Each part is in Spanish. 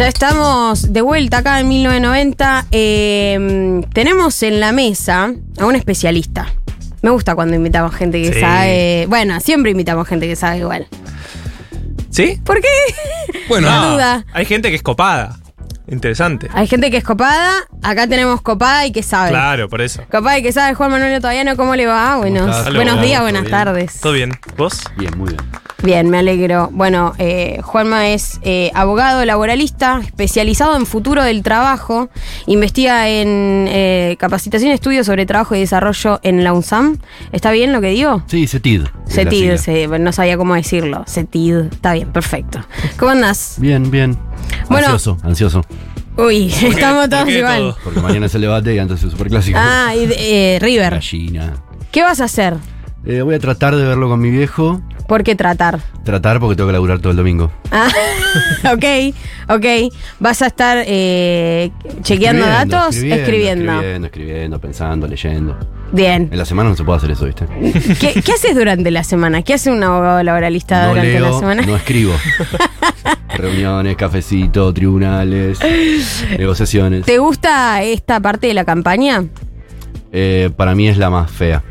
Ya estamos de vuelta acá en 1990. Eh, tenemos en la mesa a un especialista. Me gusta cuando invitamos gente que Sí. sabe. Bueno, siempre invitamos gente que sabe igual. ¿Sí? ¿Por qué? Bueno, La No, duda. Hay gente que es copada. Interesante. Hay gente que es copada. Acá tenemos copada y que sabe. Claro, por eso. Copada y que sabe. Juan Manuel todavía no, ¿cómo le va? Buenos, buenos días, ¿Todo buenas bien? tardes. ¿Todo bien? ¿Vos? bien, muy bien. Bien, me alegro. Bueno, eh, Juanma es eh, abogado laboralista, especializado en futuro del trabajo, investiga en eh, capacitación y estudios sobre trabajo y desarrollo en la UNSAM. ¿Está bien lo que digo? Sí, CETID. CETID, se- no sabía cómo decirlo. CETID, está bien, perfecto. ¿Cómo andás? Bien, bien. Bueno. Ansioso, ansioso. Uy, estamos ¿Por todos qué igual. todo? Porque mañana es el debate y antes es el superclásico. Ah, y de- eh, River. Gallina. ¿Qué vas a hacer? Eh, voy a tratar de verlo con mi viejo. ¿Por qué tratar? Tratar porque tengo que laburar todo el domingo. Ah, ok, ok. ¿Vas a estar eh, chequeando Escribiendo, datos? Escribiendo. Escribiendo, escribiendo, pensando, leyendo. Bien. En la semana no se puede hacer eso, ¿viste? ¿Qué, qué haces durante la semana? ¿Qué hace un abogado laboralista No durante la semana? no escribo. Reuniones, cafecito, tribunales, negociaciones. ¿Te gusta esta parte de la campaña? Eh, para mí es la más fea.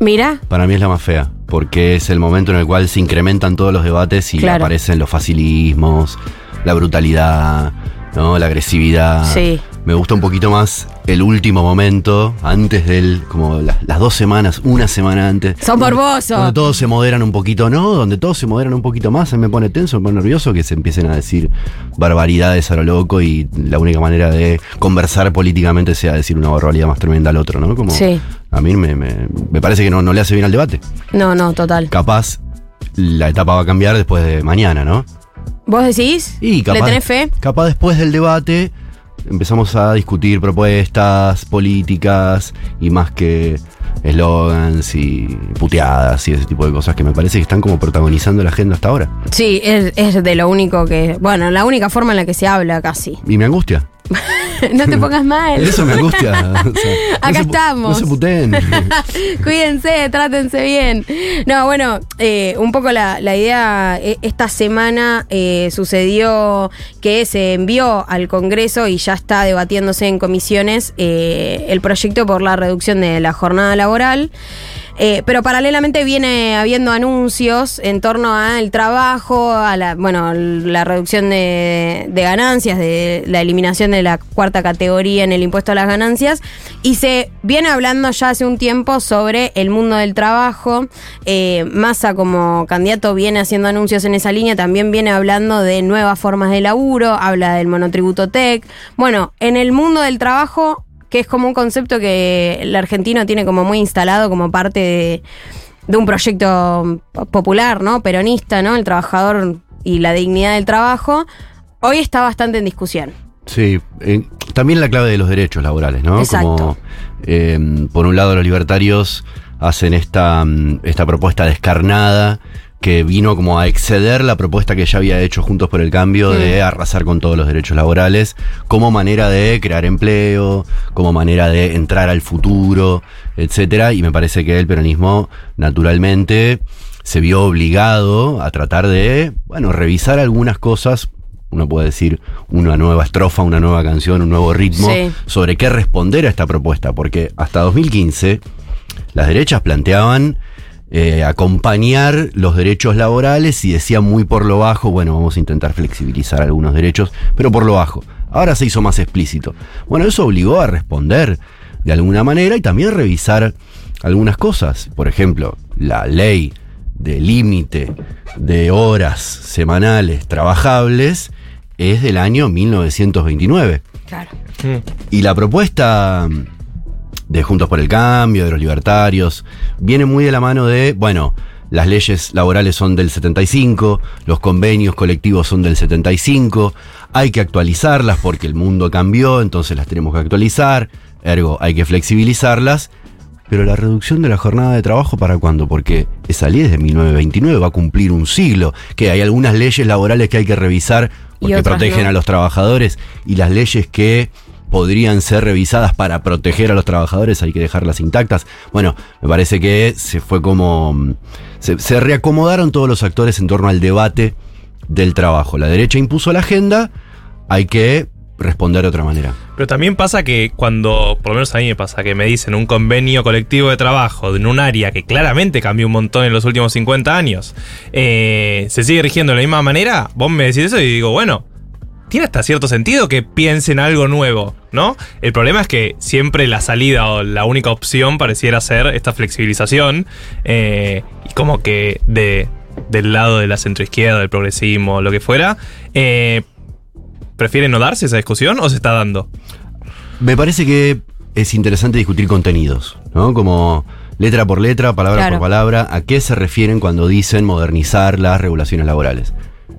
Mira, Para mí es la más fea, porque es el momento en el cual se incrementan todos los debates y Claro. aparecen los facilismos, la brutalidad, ¿no? la agresividad. Sí. Me gusta un poquito más el último momento, antes del, como la- las dos semanas, una semana antes. sos morboso. Donde todos se moderan un poquito, ¿no? Donde todos se moderan un poquito más, mí me pone tenso, me pone nervioso que se empiecen a decir barbaridades a lo loco y la única manera de conversar políticamente sea decir una barbaridad más tremenda al otro, ¿no? Como Sí. a mí me, me- me parece que no, no le hace bien al debate. No, no, total. Capaz la etapa va a cambiar después de mañana, ¿no? ¿Vos decís? Y capaz, ¿Le tenés fe? Capaz después del debate empezamos a discutir propuestas políticas y más que eslogans y puteadas y ese tipo de cosas que me parece que están como protagonizando la agenda hasta ahora. Sí, es, es de lo único que. Bueno, la única forma en la que se habla casi. Y me angustia. no te pongas mal. Eso me angustia. O sea, Acá no se pu- estamos. No se puteen. Cuídense, trátense bien. No, bueno, eh, un poco la, la idea, eh, esta semana eh, sucedió que se envió al Congreso y ya está debatiéndose en comisiones eh, el proyecto por la reducción de la jornada laboral. Eh, pero paralelamente viene habiendo anuncios en torno al trabajo, a la, bueno, la reducción de, de ganancias, de la eliminación de la cuarta categoría en el impuesto a las ganancias, y se viene hablando ya hace un tiempo sobre el mundo del trabajo. Eh, Massa como candidato viene haciendo anuncios en esa línea, también viene hablando de nuevas formas de laburo, habla del monotributo tech. Bueno, en el mundo del trabajo que es como un concepto que el argentino tiene como muy instalado como parte de, de un proyecto popular, ¿no? Peronista, ¿no? El trabajador y la dignidad del trabajo, hoy está bastante en discusión. Sí, eh, también la clave de los derechos laborales, ¿no? Exacto. Como, eh, por un lado, los libertarios hacen esta, mm, esta propuesta descarnada que vino como a exceder la propuesta que ya había hecho Juntos por el Cambio de arrasar con todos los derechos laborales como manera de crear empleo, como manera de entrar al futuro, etcétera. Y me parece que el peronismo, naturalmente, se vio obligado a tratar de, bueno, revisar algunas cosas uno puede decir una nueva estrofa, una nueva canción, un nuevo ritmo, Sí. sobre qué responder a esta propuesta, porque hasta 2015 las derechas planteaban eh, acompañar los derechos laborales y decían muy por lo bajo, bueno, vamos a intentar flexibilizar algunos derechos, pero por lo bajo. Ahora se hizo más explícito. Bueno, eso obligó a responder de alguna manera y también revisar algunas cosas. Por ejemplo, la ley de límite de horas semanales trabajables es del año 1929. Claro. Mm. Y la propuesta de Juntos por el Cambio, de los libertarios, viene muy de la mano de, bueno, las leyes laborales son del 75, los convenios colectivos son del 75, hay que actualizarlas porque el mundo cambió, entonces las tenemos que actualizar, ergo hay que flexibilizarlas, pero la reducción de la jornada de trabajo para cuándo? Porque esa ley es de 1929, va a cumplir un siglo, que hay algunas leyes laborales que hay que revisar porque protegen no. a los trabajadores y las leyes que podrían ser revisadas para proteger a los trabajadores, hay que dejarlas intactas. Bueno, me parece que se fue como... mm, Se, reacomodaron todos los actores en torno al debate del trabajo. La derecha impuso la agenda, hay que responder de otra manera. Pero también pasa que cuando, por lo menos a mí me pasa, que me dicen un convenio colectivo de trabajo en un área que claramente cambió un montón en los últimos 50 años, eh, se sigue rigiendo de la misma manera, vos me decís eso y digo, bueno, tiene hasta cierto sentido que piensen algo nuevo, ¿no? El problema es que siempre la salida o la única opción pareciera ser esta flexibilización eh, y como que de, del lado de la centroizquierda, del progresismo, lo que fuera, eh, ¿prefiere no darse esa discusión o se está dando? Me parece que es interesante discutir contenidos, ¿no? Como letra por letra, palabra Claro. por palabra, a qué se refieren cuando dicen modernizar las regulaciones laborales.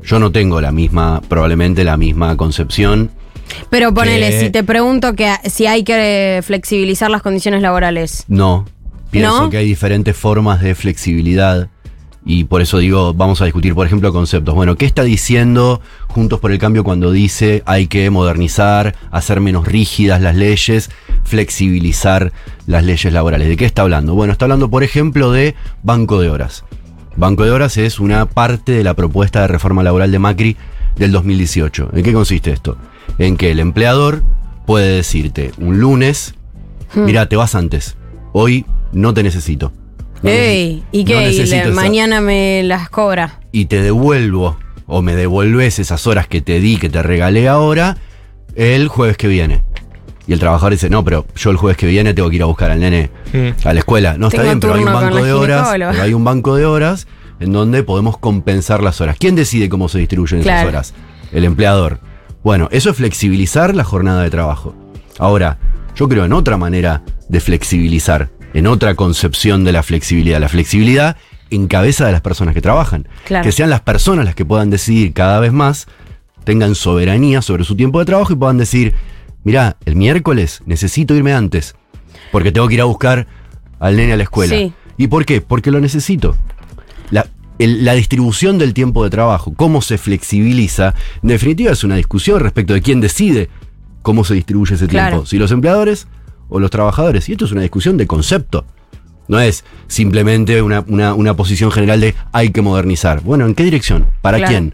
Yo no tengo la misma, probablemente la misma concepción. Pero ponele, Que- si te pregunto que si hay que flexibilizar las condiciones laborales. No. Pienso ¿No? que hay diferentes formas de flexibilidad. Y por eso digo, vamos a discutir, por ejemplo, conceptos. Bueno, ¿qué está diciendo Juntos por el Cambio cuando dice hay que modernizar, hacer menos rígidas las leyes, flexibilizar las leyes laborales? ¿De qué está hablando? Bueno, está hablando, por ejemplo, de banco de horas. Banco de horas es una parte de la propuesta de reforma laboral de Macri del 2018. ¿En qué consiste esto? En que el empleador puede decirte un lunes, mira, te vas antes. Hoy no te necesito. No Ey, ¿y no qué? Y necesito le- esa- mañana me las cobra. Y te devuelvo, o me devuelves esas horas que te di, que te regalé ahora, el jueves que viene. Y el trabajador dice, no, pero yo el jueves que viene tengo que ir a buscar al nene Mm. a la escuela. No, está bien, pero hay un banco de horas. pero hay un banco de horas en donde podemos compensar las horas. ¿Quién decide cómo se distribuyen esas Claro. horas? El empleador. Bueno, eso es flexibilizar la jornada de trabajo. Ahora, yo creo en otra manera de flexibilizar, en otra concepción de la flexibilidad. La flexibilidad en cabeza de las personas que trabajan. Claro. Que sean las personas las que puedan decidir cada vez más, tengan soberanía sobre su tiempo de trabajo y puedan decir, mirá, el miércoles necesito irme antes, porque tengo que ir a buscar al nene a la escuela. Sí. ¿Y por qué? Porque lo necesito. La, el- la distribución del tiempo de trabajo, cómo se flexibiliza, en definitiva es una discusión respecto de quién decide cómo se distribuye ese Claro. tiempo, si los empleadores o los trabajadores. Y esto es una discusión de concepto. No es simplemente una, una- una posición general de hay que modernizar. Bueno, ¿en qué dirección? ¿Para Claro. quién?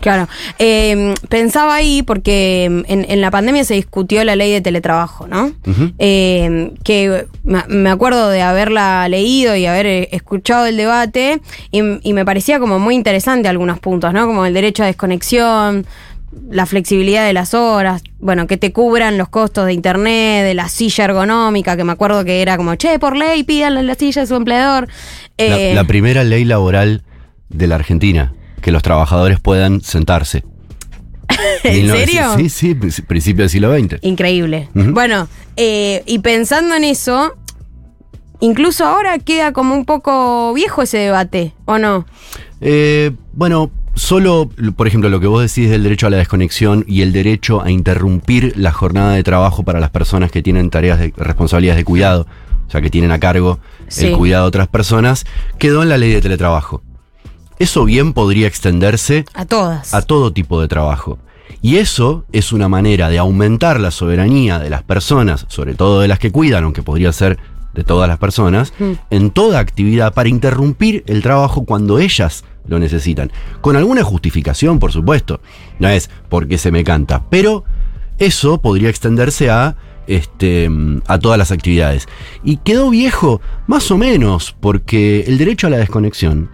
Claro. Eh, pensaba ahí porque en, en la pandemia se discutió la ley de teletrabajo, ¿no? Eh, que me acuerdo de haberla leído y haber eh, escuchado el debate y, y me parecía como muy interesante algunos puntos, ¿no? Como el derecho a desconexión, la flexibilidad de las horas, bueno, que te cubran los costos de internet, de la silla ergonómica, que me acuerdo que era como, che, por ley, pídanle la silla a su empleador. La, Eh, la primera ley laboral de la Argentina, que los trabajadores puedan sentarse. ¿En 1900 serio? Sí, sí, princi- principio del siglo XX. Increíble. Bueno, eh, y pensando en eso, incluso ahora queda como un poco viejo ese debate, ¿o no? Eh, bueno, solo, por ejemplo, lo que vos decís del derecho a la desconexión y el derecho a interrumpir la jornada de trabajo para las personas que tienen tareas de responsabilidades de cuidado, o sea, que tienen a cargo Sí. el cuidado de otras personas, quedó en la ley de teletrabajo. Eso bien podría extenderse A todas. a todo tipo de trabajo. Y eso es una manera de aumentar la soberanía de las personas, sobre todo de las que cuidan, aunque podría ser de todas las personas, Mm. en toda actividad para interrumpir el trabajo cuando ellas lo necesitan. Con alguna justificación, por supuesto. No es porque se me canta. Pero eso podría extenderse a, este, a todas las actividades. Y quedó viejo, más o menos, porque el derecho a la desconexión,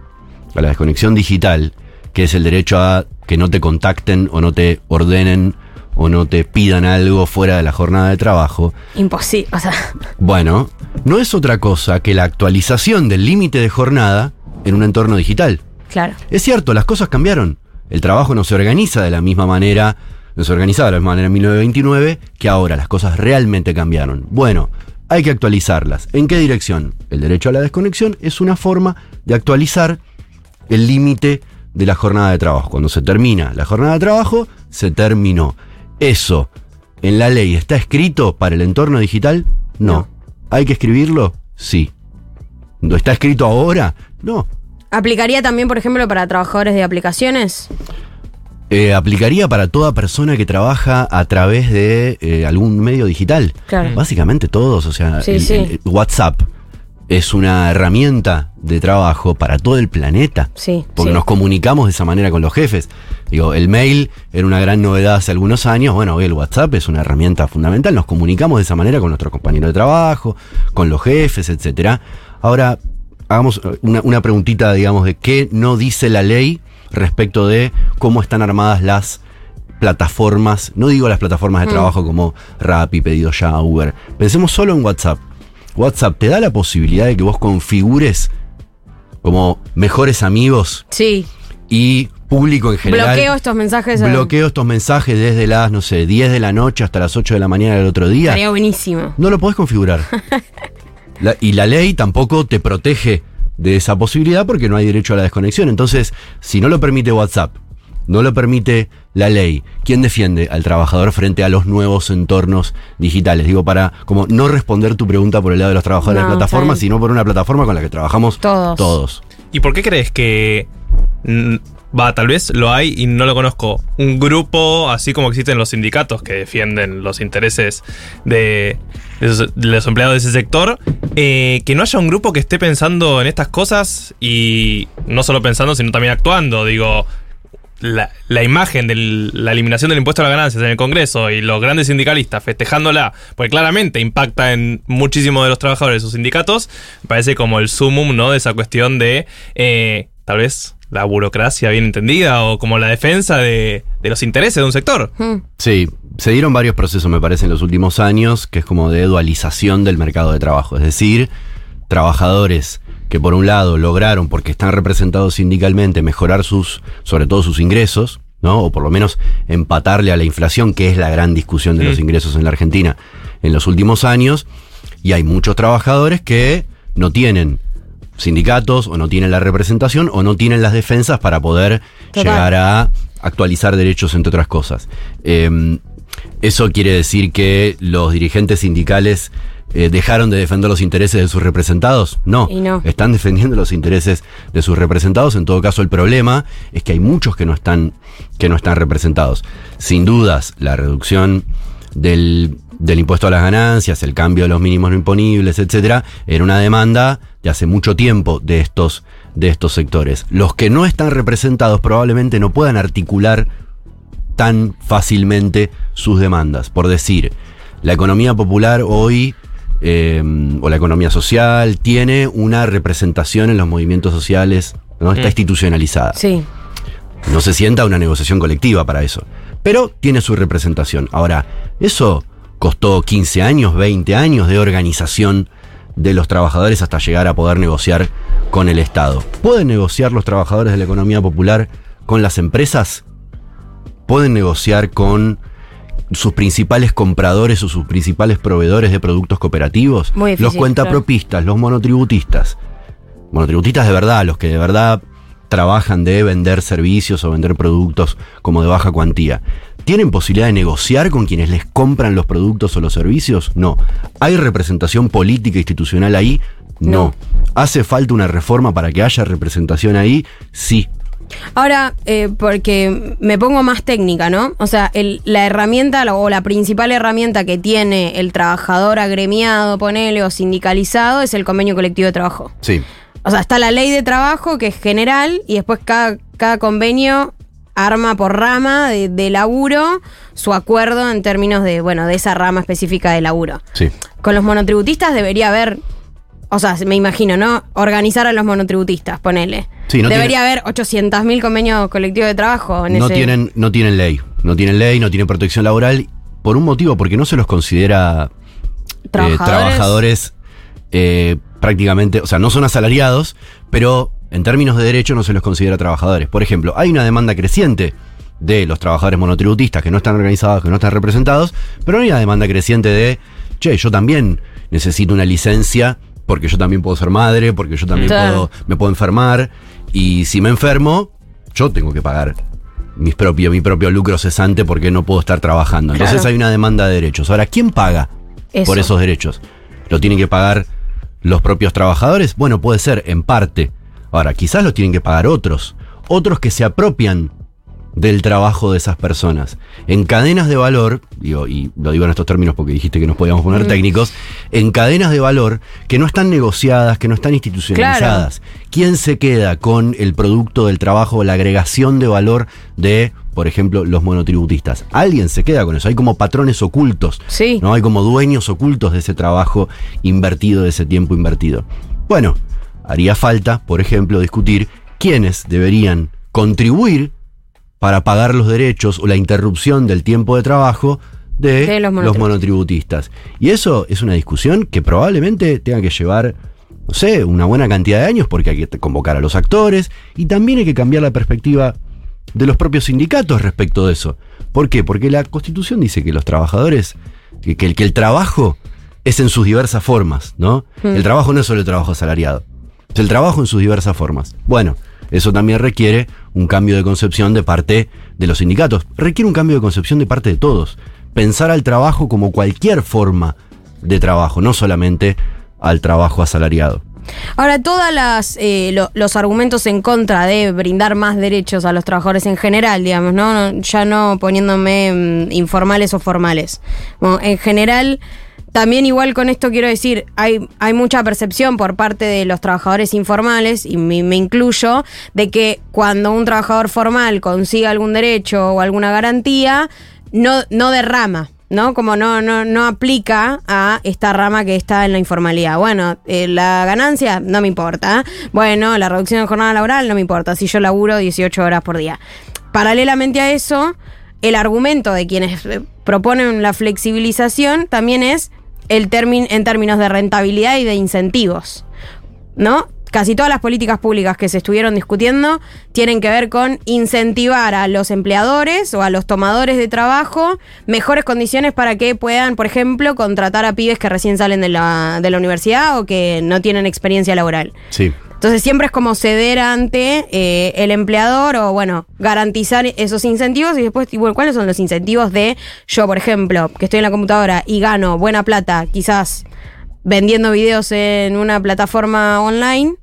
a la desconexión digital, que es el derecho a que no te contacten o no te ordenen o no te pidan algo fuera de la jornada de trabajo, Imposible. O sea, bueno, no es otra cosa que la actualización del límite de jornada en un entorno digital. claro. Es cierto, las cosas cambiaron. El trabajo no se organiza de la misma manera, no se organizaba de la misma manera en 1929 que ahora. Las cosas realmente cambiaron. Bueno, hay que actualizarlas. ¿En qué dirección? El derecho a la desconexión es una forma de actualizar el límite de la jornada de trabajo. Cuando se termina la jornada de trabajo, se terminó. Eso, ¿en la ley está escrito para el entorno digital? No. No. ¿Hay que escribirlo? Sí. ¿No está escrito ahora? No. ¿Aplicaría también, por ejemplo, para trabajadores de aplicaciones? Eh, aplicaría para toda persona que trabaja a través de eh, algún medio digital. Claro. Básicamente todos, o sea, Sí, el- sí. el- WhatsApp. Es una herramienta de trabajo para todo el planeta. Sí, Porque sí. nos comunicamos de esa manera con los jefes. Digo, el mail era una gran novedad hace algunos años. Bueno, hoy el WhatsApp es una herramienta fundamental. Nos comunicamos de esa manera con nuestros compañeros de trabajo, con los jefes, etcétera. Ahora, hagamos una, una preguntita, digamos, de qué no dice la ley respecto de cómo están armadas las plataformas, no digo las plataformas de trabajo como Rappi, Pedido Ya, Uber. Pensemos solo en WhatsApp. WhatsApp te da la posibilidad de que vos configures como mejores amigos Sí. y público en general. Bloqueo estos mensajes. Bloqueo estos mensajes desde las, no sé, 10 de la noche hasta las 8 de la mañana del otro día. Estaría buenísimo. No lo podés configurar. La- y la ley tampoco te protege de esa posibilidad porque no hay derecho a la desconexión. Entonces, si no lo permite WhatsApp, no lo permite la ley, ¿quién defiende al trabajador frente a los nuevos entornos digitales? Digo, para como no responder tu pregunta por el lado de los trabajadores No, de plataformas, está bien. sino por una plataforma con la que trabajamos Todos. todos. ¿Y por qué crees que va, tal vez lo hay y no lo conozco? Un grupo, así como existen los sindicatos que defienden los intereses de, de esos- de los empleados de ese sector, eh, que no haya un grupo que esté pensando en estas cosas y no solo pensando, sino también actuando. Digo, la, la imagen de la eliminación del impuesto a las ganancias en el Congreso y los grandes sindicalistas festejándola, porque claramente impacta en muchísimos de los trabajadores de sus sindicatos, me parece como el sumum ¿no? de esa cuestión de eh, tal vez la burocracia bien entendida o como la defensa de, de los intereses de un sector. Mm. Sí, se dieron varios procesos, me parece, en los últimos años, que es como de dualización del mercado de trabajo. Es decir, trabajadores que por un lado lograron, porque están representados sindicalmente, mejorar sus, sobre todo sus ingresos, ¿no? O por lo menos empatarle a la inflación, que es la gran discusión de los ingresos en la Argentina en los últimos años. Y hay muchos trabajadores que no tienen sindicatos o no tienen la representación o no tienen las defensas para poder Total. llegar a actualizar derechos entre otras cosas. Eh, eso quiere decir que los dirigentes sindicales eh, dejaron de defender los intereses de sus representados. No, Y no. están defendiendo los intereses de sus representados. En todo caso, el problema es que hay muchos que no están, que no están representados. Sin dudas, la reducción del, del impuesto a las ganancias, el cambio de los mínimos no imponibles, etcétera, era una demanda de hace mucho tiempo de estos, de estos sectores. Los que no están representados probablemente no puedan articular tan fácilmente sus demandas. Por decir, la economía popular hoy, eh, o la economía social, tiene una representación en los movimientos sociales, ¿no? Está Mm. institucionalizada. Sí. No se sienta una negociación colectiva para eso. Pero tiene su representación. Ahora, eso costó 15 años, 20 años de organización de los trabajadores hasta llegar a poder negociar con el Estado. ¿Pueden negociar los trabajadores de la economía popular con las empresas? ¿Pueden negociar con sus principales compradores o sus principales proveedores de productos cooperativos? Muy difícil, los cuentapropistas, los monotributistas. Monotributistas de verdad, los que de verdad trabajan de vender servicios o vender productos como de baja cuantía. ¿Tienen posibilidad de negociar con quienes les compran los productos o los servicios? No. ¿Hay representación política institucional ahí? No. No. ¿Hace falta una reforma para que haya representación ahí? Sí. Ahora, eh, porque me pongo más técnica, ¿no? O sea, el- la herramienta o la principal herramienta que tiene el trabajador agremiado, ponele, o sindicalizado, es el convenio colectivo de trabajo. Sí. O sea, está la ley de trabajo, que es general, y después cada, cada convenio arma por rama de, de laburo su acuerdo en términos de, bueno, de esa rama específica de laburo. Sí. Con los monotributistas debería haber, o sea, me imagino, ¿no? Organizar a los monotributistas, ponele. Sí, no debería tiene- haber 800.000 convenios colectivos de trabajo en no ese... tienen, no tienen ley. No tienen ley, no tienen protección laboral. Por un motivo, porque no se los considera eh, ¿Trabajadores? trabajadores eh, prácticamente, o sea, no son asalariados, pero en términos de derecho no se los considera trabajadores. Por ejemplo, hay una demanda creciente de los trabajadores monotributistas que no están organizados, que no están representados, pero hay una demanda creciente de, che, yo también necesito una licencia porque yo también puedo ser madre, porque yo también Claro. puedo, me puedo enfermar, y si me enfermo, yo tengo que pagar mis propio, mi propio lucro cesante porque no puedo estar trabajando. Entonces Claro. hay una demanda de derechos. Ahora, ¿quién paga Eso. por esos derechos? ¿Lo tienen que pagar los propios trabajadores? Bueno, puede ser, en parte. Ahora, quizás lo tienen que pagar otros. Otros que se apropian del trabajo de esas personas. En cadenas de valor, digo, y lo digo en estos términos porque dijiste que nos podíamos poner técnicos, en cadenas de valor que no están negociadas, que no están institucionalizadas. ¿Quién se queda con el producto del trabajo, la agregación de valor de, por ejemplo, los monotributistas? Alguien se queda con eso. Hay como patrones ocultos. Sí. ¿no? Hay como dueños ocultos de ese trabajo invertido, de ese tiempo invertido. Bueno, haría falta, por ejemplo, discutir quiénes deberían contribuir para pagar los derechos o la interrupción del tiempo de trabajo de, De los los, monotributistas. Y eso es una discusión que probablemente tenga que llevar, no sé, una buena cantidad de años porque hay que convocar a los actores y también hay que cambiar la perspectiva de los propios sindicatos respecto de eso. ¿Por qué? Porque la Constitución dice que los trabajadores, que, que el, que el trabajo es en sus diversas formas, ¿no? El trabajo no es solo el trabajo asalariado, es el trabajo en sus diversas formas. Bueno, eso también requiere un cambio de concepción de parte de los sindicatos, requiere un cambio de concepción de parte de todos. Pensar al trabajo como cualquier forma de trabajo, no solamente al trabajo asalariado. Ahora, todos los argumentos en contra de brindar más derechos a los trabajadores en general, digamos, ¿no? Ya no poniéndome mm, informales o formales. En general, también igual con esto quiero decir, hay, hay mucha percepción por parte de los trabajadores informales, y me, me incluyo, de que cuando un trabajador formal consiga algún derecho o alguna garantía, no, no derrama. ¿no? Como no, no, no aplica a esta rama que está en la informalidad. Bueno, eh, la ganancia no me importa. Bueno, la reducción de jornada laboral no me importa si yo laburo 18 horas por día. Paralelamente a eso, el argumento de quienes eh, proponen la flexibilización también es el en términos de rentabilidad y de incentivos. ¿No? Casi todas las políticas públicas que se estuvieron discutiendo tienen que ver con incentivar a los empleadores o a los tomadores de trabajo mejores condiciones para que puedan, por ejemplo, contratar a pibes que recién salen de la, de la universidad o que no tienen experiencia laboral. Sí. Entonces siempre es como ceder ante eh, el empleador o, bueno, garantizar esos incentivos y después, igual, ¿cuáles son los incentivos de yo, por ejemplo, que estoy en la computadora y gano buena plata, quizás vendiendo videos en una plataforma online,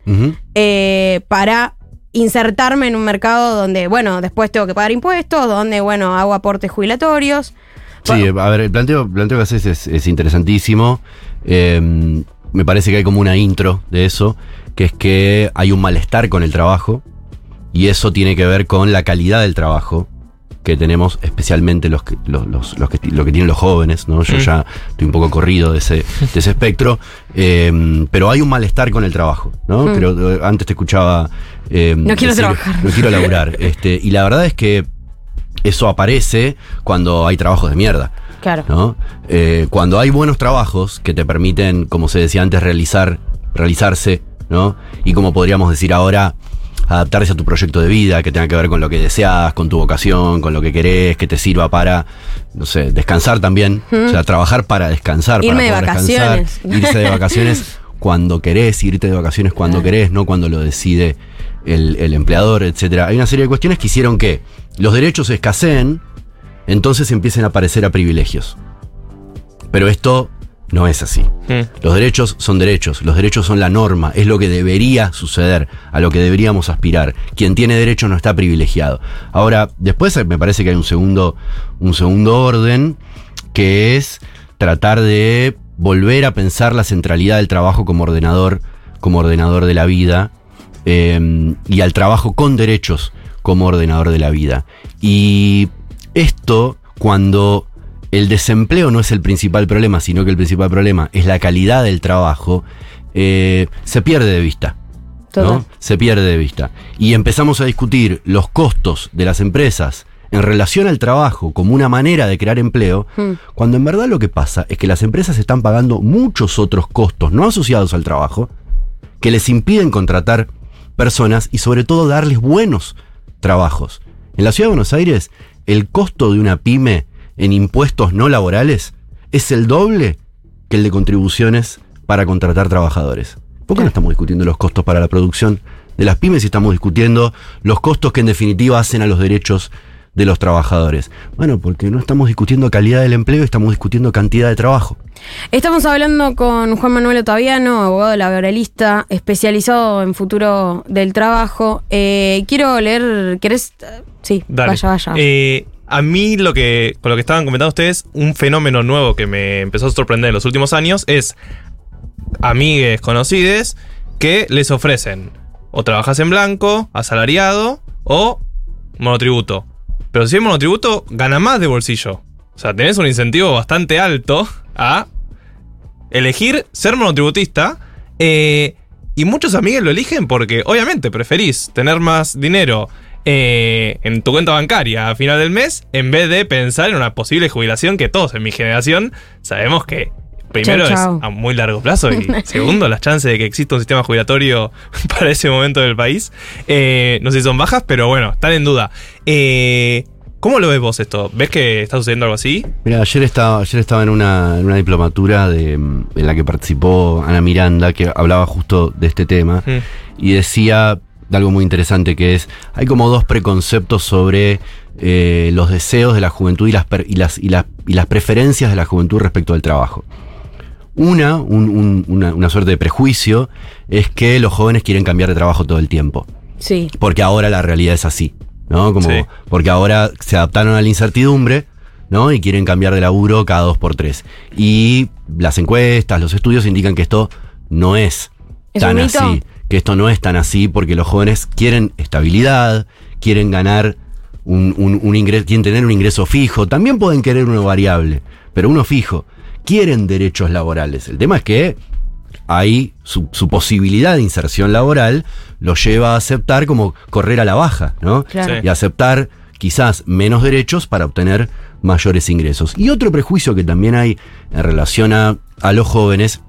eh, para insertarme en un mercado donde, bueno, después tengo que pagar impuestos, donde, bueno, hago aportes jubilatorios. Sí, a ver, el planteo, planteo que haces es, es interesantísimo. Eh, me parece que hay como una intro de eso, que es que hay un malestar con el trabajo y eso tiene que ver con la calidad del trabajo que tenemos, especialmente los que, los, los- los que, lo que tienen los jóvenes, ¿no? Yo Mm. ya estoy un poco corrido de ese, de ese espectro, eh, pero hay un malestar con el trabajo, ¿no? Mm. Creo, eh, antes te escuchaba... eh, No quiero trabajar. No quiero laburar. este, y la verdad es que eso aparece cuando hay trabajos de mierda. Claro. ¿no? Eh, cuando hay buenos trabajos que te permiten, como se decía antes, realizar, realizarse, ¿no? Y como podríamos decir ahora, adaptarse a tu proyecto de vida, que tenga que ver con lo que deseas, con tu vocación, con lo que querés, que te sirva para, no sé, descansar también. O sea, trabajar para descansar, Irme de para poder vacaciones. descansar, irse de vacaciones cuando querés, irte de vacaciones cuando querés, no cuando lo decide el, el empleador, etcétera. Hay una serie de cuestiones que hicieron que los derechos escaseen, entonces empiecen a aparecer a privilegios. Pero esto no es así. Mm. Los derechos son derechos, los derechos son la norma, es lo que debería suceder, a lo que deberíamos aspirar. Quien tiene derechos no está privilegiado. Ahora, después me parece que hay un segundo, un segundo orden, que es tratar de volver a pensar la centralidad del trabajo como ordenador, como ordenador de la vida, eh, y al trabajo con derechos como ordenador de la vida. Y esto, cuando el desempleo no es el principal problema, sino que el principal problema es la calidad del trabajo, eh, se pierde de vista. ¿no? Se pierde de vista. Y empezamos a discutir los costos de las empresas en relación al trabajo como una manera de crear empleo, Hmm. cuando en verdad lo que pasa es que las empresas están pagando muchos otros costos no asociados al trabajo que les impiden contratar personas y sobre todo darles buenos trabajos. En la ciudad de Buenos Aires, el costo de una pyme en impuestos no laborales es el doble que el de contribuciones para contratar trabajadores. ¿Por qué no estamos discutiendo los costos para la producción de las pymes y estamos discutiendo los costos que en definitiva hacen a los derechos de los trabajadores? Bueno, porque no estamos discutiendo calidad del empleo, estamos discutiendo cantidad de trabajo. Estamos hablando con Juan Manuel Otaviano, abogado laboralista, especializado en futuro del trabajo. Eh, quiero leer, ¿querés? Sí, Dale. vaya, vaya. Eh, a mí lo que, con lo que estaban comentando ustedes, un fenómeno nuevo que me empezó a sorprender en los últimos años es amigues conocides que les ofrecen o trabajas en blanco, asalariado o monotributo. Pero si es monotributo, gana más de bolsillo. O sea, tenés un incentivo bastante alto a elegir ser monotributista. eh, y muchos amigos lo eligen porque, obviamente, preferís tener más dinero eh, en tu cuenta bancaria a final del mes en vez de pensar en una posible jubilación que todos en mi generación sabemos que. Primero Chau, chau. es a muy largo plazo y segundo, las chances de que exista un sistema jubilatorio para ese momento del país, eh, no sé si son bajas, pero bueno, están en duda. Eh, ¿Cómo lo ves vos esto? ¿Ves que está sucediendo algo así? Mira, ayer estaba, ayer estaba en una, en una diplomatura de, en la que participó Ana Miranda, que hablaba justo de este tema, Mm. y decía de algo muy interesante que es, hay como dos preconceptos sobre eh, los deseos de la juventud y las, y, las, y, las, y las preferencias de la juventud respecto al trabajo. Una, un- un- una, una suerte de prejuicio, es que los jóvenes quieren cambiar de trabajo todo el tiempo sí. porque ahora la realidad es así, ¿no? Como, Sí. Porque ahora se adaptaron a la incertidumbre, ¿no? Y quieren cambiar de laburo cada dos por tres. Y las encuestas, los estudios indican que esto no es, ¿Es tan un mito? así. Que esto no es tan así porque los jóvenes quieren estabilidad, quieren ganar un, un, un ingreso, quieren tener un ingreso fijo, también pueden querer uno variable, pero uno fijo. Quieren derechos laborales. El tema es que ahí su, su posibilidad de inserción laboral lo lleva a aceptar como correr a la baja, ¿no? Claro. Sí. Y aceptar quizás menos derechos para obtener mayores ingresos. Y otro prejuicio que también hay en relación a, a los jóvenes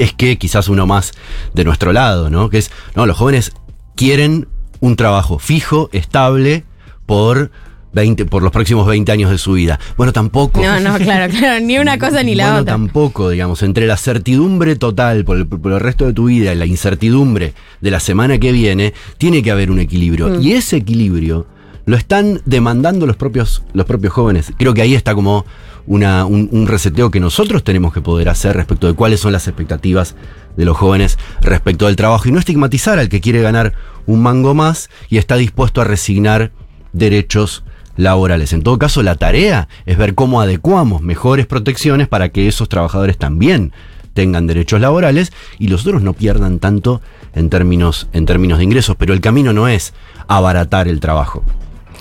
es que quizás uno más de nuestro lado, ¿no? Que es, no, los jóvenes quieren un trabajo fijo, estable, por 20, por los próximos 20 años de su vida. Bueno, tampoco. No, no, claro, claro. Ni una cosa ni la Bueno, otra. tampoco, digamos, entre la certidumbre total por el, por el resto de tu vida y la incertidumbre de la semana que viene, tiene que haber un equilibrio. Mm. Y ese equilibrio lo están demandando los propios, los propios jóvenes. Creo que ahí está como un, reseteo que nosotros tenemos que poder hacer respecto de cuáles son las expectativas de los jóvenes respecto al trabajo y no estigmatizar al que quiere ganar un mango más y está dispuesto a resignar derechos laborales. En todo caso, la tarea es ver cómo adecuamos mejores protecciones para que esos trabajadores también tengan derechos laborales y los otros no pierdan tanto en términos, en términos de ingresos. Pero el camino no es abaratar el trabajo.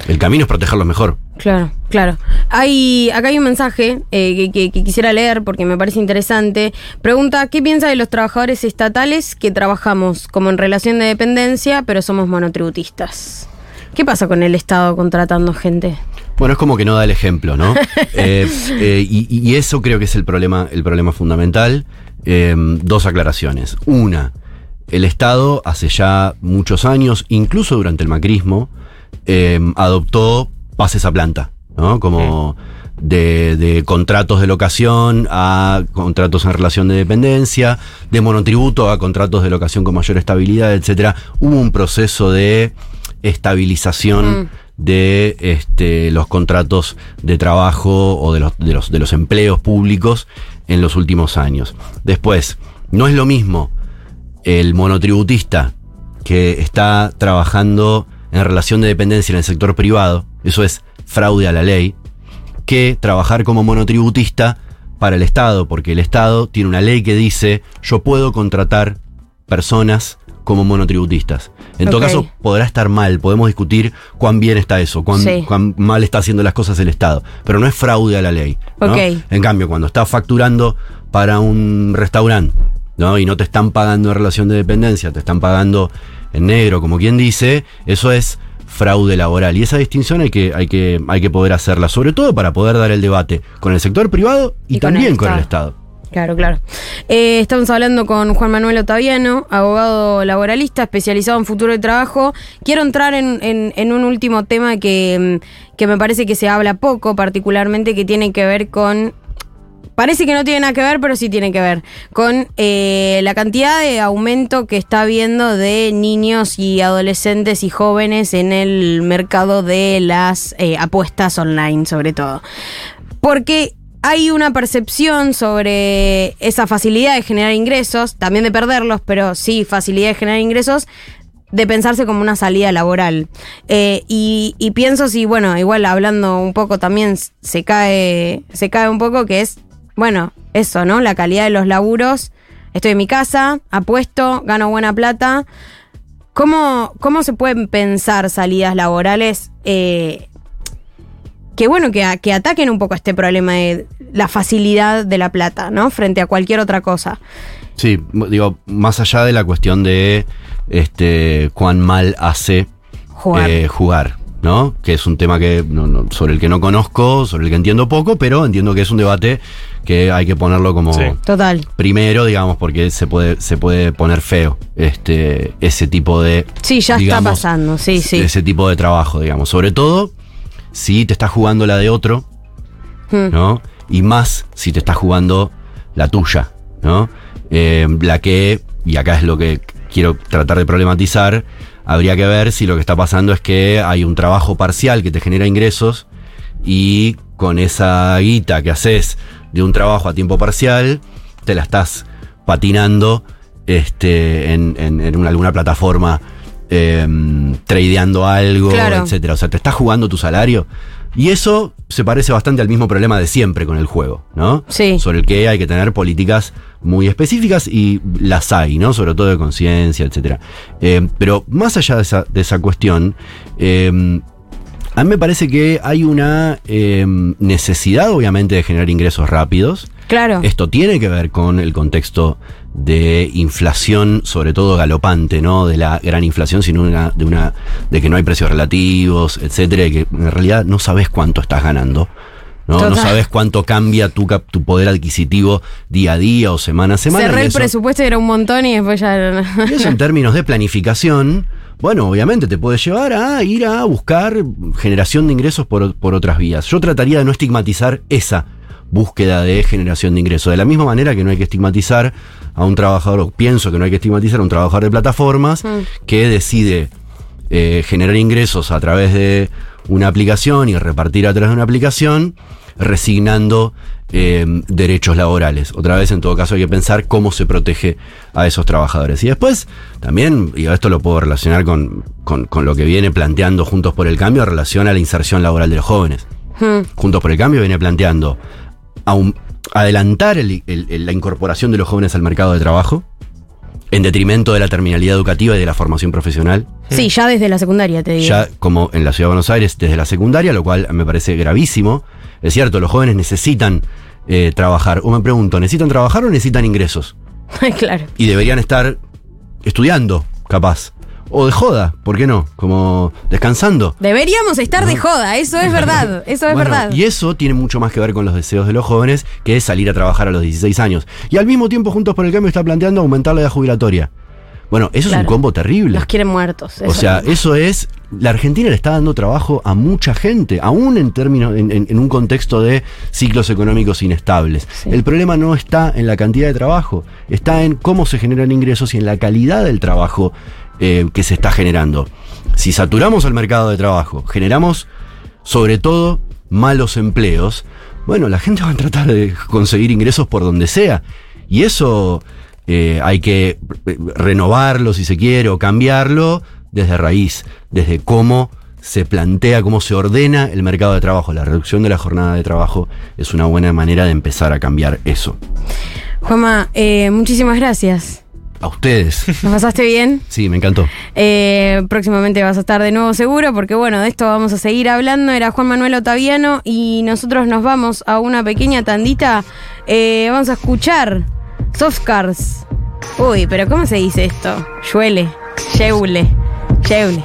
El camino es protegerlo mejor. Claro, claro. Hay, acá hay un mensaje eh, que, que- que quisiera leer porque me parece interesante. Pregunta, ¿qué piensa de los trabajadores estatales que trabajamos como en relación de dependencia, pero somos monotributistas? ¿Qué pasa con el Estado contratando gente? Bueno, es como que no da el ejemplo, ¿no? Eh, eh, y, y eso creo que es el problema, el problema fundamental. Dos aclaraciones. Una, el Estado hace ya muchos años, incluso durante el macrismo, adoptó pases a planta, ¿no? Como de, de contratos de locación a contratos en relación de dependencia, de monotributo a contratos de locación con mayor estabilidad, etcétera. Hubo un proceso de estabilización Mm. de este, los contratos de trabajo o de los, de, los, de los empleos públicos en los últimos años. Después, no es lo mismo el monotributista que está trabajando en relación de dependencia en el sector privado, eso es fraude a la ley, que trabajar como monotributista para el Estado, porque el Estado tiene una ley que dice yo puedo contratar personas como monotributistas. En todo caso, podrá estar mal, podemos discutir cuán bien está eso, cuán, Sí. cuán mal está haciendo las cosas el Estado, pero no es fraude a la ley. ¿no? Ok. En cambio, cuando estás facturando para un restaurante, ¿no? Y no te están pagando en relación de dependencia, te están pagando en negro, como quien dice, eso es fraude laboral. Y esa distinción hay que, hay que, hay que poder hacerla, sobre todo para poder dar el debate con el sector privado y, Y con también con el Estado. Estado. Claro, claro. Eh, estamos hablando con Juan Manuel Otaviano, abogado laboralista especializado en futuro de trabajo. Quiero entrar en, en- en un último tema que, mm, que me parece que se habla poco, particularmente que tiene que ver con parece que no tiene nada que ver, pero sí tiene que ver con eh, la cantidad de aumento que está habiendo de niños y adolescentes y jóvenes en el mercado de las eh, apuestas online, sobre todo. Porque hay una percepción sobre esa facilidad de generar ingresos, también de perderlos, pero sí facilidad de generar ingresos, de pensarse como una salida laboral. Eh, y, y pienso si, bueno, igual hablando un poco también se cae, se cae un poco que es, bueno, eso, ¿no? La calidad de los laburos. Estoy en mi casa, apuesto, gano buena plata. ¿Cómo, cómo se pueden pensar salidas laborales eh, que bueno, que, que ataquen un poco este problema de la facilidad de la plata, ¿no? Frente a cualquier otra cosa. Sí, digo, más allá de la cuestión de este cuán mal hace Jugar. eh, jugar, ¿no? Que es un tema que no- no- sobre el que no conozco, sobre el que entiendo poco, pero entiendo que es un debate que hay que ponerlo como Sí. Total. primero, digamos, porque se puede, se puede poner feo este, ese tipo de. Sí, ya digamos, está pasando, sí, sí. Ese tipo de trabajo, digamos. Sobre todo si te estás jugando la de otro, Hmm. ¿no? Y más si te estás jugando la tuya, ¿no? Eh, la que, y acá es lo que quiero tratar de problematizar, habría que ver si lo que está pasando es que hay un trabajo parcial que te genera ingresos y con esa guita que haces de un trabajo a tiempo parcial, te la estás patinando este, en, en- en una- alguna plataforma, eh, tradeando algo, Claro. etcétera. O sea, te estás jugando tu salario. Y eso se parece bastante al mismo problema de siempre con el juego, ¿no? Sí. Sobre el que hay que tener políticas muy específicas y las hay, ¿no? Sobre todo de conciencia, etcétera. Eh, pero más allá de esa, de esa cuestión, eh, a mí me parece que hay una eh, necesidad, obviamente, de generar ingresos rápidos. Claro. Esto tiene que ver con el contexto de inflación, sobre todo galopante, ¿no? De la gran inflación, sino una, de una, de que no hay precios relativos, etcétera, y que en realidad no sabes cuánto estás ganando. ¿no? no sabes cuánto cambia tu, tu poder adquisitivo día a día o semana a semana. Cerré el presupuesto y era un montón y después ya. y eso en términos de planificación, bueno, obviamente te puede llevar a ir a buscar generación de ingresos por, por otras vías. Yo trataría de no estigmatizar esa búsqueda de generación de ingresos. De la misma manera que no hay que estigmatizar a un trabajador, o pienso que no hay que estigmatizar a un trabajador de plataformas Mm. que decide eh, generar ingresos a través de una aplicación y repartir a través de una aplicación, resignando eh, derechos laborales. Otra vez, en todo caso, hay que pensar cómo se protege a esos trabajadores. Y después, también, y esto lo puedo relacionar con, con- con lo que viene planteando Juntos por el Cambio en relación a la inserción laboral de los jóvenes. Hmm. Juntos por el Cambio viene planteando adelantar el- el- el- la incorporación de los jóvenes al mercado de trabajo, en detrimento de la terminalidad educativa y de la formación profesional Sí, ya desde la secundaria te digo. ya como en la ciudad de Buenos Aires desde la secundaria, lo cual me parece gravísimo. Es cierto, los jóvenes necesitan eh, trabajar. O me pregunto, ¿necesitan trabajar o necesitan ingresos? claro. Y deberían estar estudiando, capaz. O de joda, ¿por qué no? Como descansando. Deberíamos estar de joda, eso es verdad. Eso es Bueno, verdad. Y eso tiene mucho más que ver con los deseos de los jóvenes que es salir a trabajar a los 16 años. Y al mismo tiempo, Juntos por el Cambio está planteando aumentar la edad jubilatoria. Bueno, eso es un combo terrible. Los quieren muertos. O sea, eso es. La Argentina le está dando trabajo a mucha gente, aún en términos, en, en- en un contexto de ciclos económicos inestables. Sí. El problema no está en la cantidad de trabajo, está en cómo se generan ingresos y en la calidad del trabajo eh, que se está generando. Si saturamos el mercado de trabajo, generamos sobre todo malos empleos, bueno, la gente va a tratar de conseguir ingresos por donde sea. Y eso eh, hay que eh, renovarlo si se quiere o cambiarlo desde raíz, desde cómo se plantea, cómo se ordena el mercado de trabajo. La reducción de la jornada de trabajo es una buena manera de empezar a cambiar eso. Juanma, muchísimas gracias. A ustedes. ¿Nos pasaste bien? Sí, me encantó. Eh, próximamente vas a estar de nuevo seguro porque bueno, de esto vamos a seguir hablando. Era Juan Manuel Otaviano y nosotros nos vamos a una pequeña tandita. Eh, vamos a escuchar Soft Cars. Uy, pero ¿cómo se dice esto? Lluele, yeule, yeule.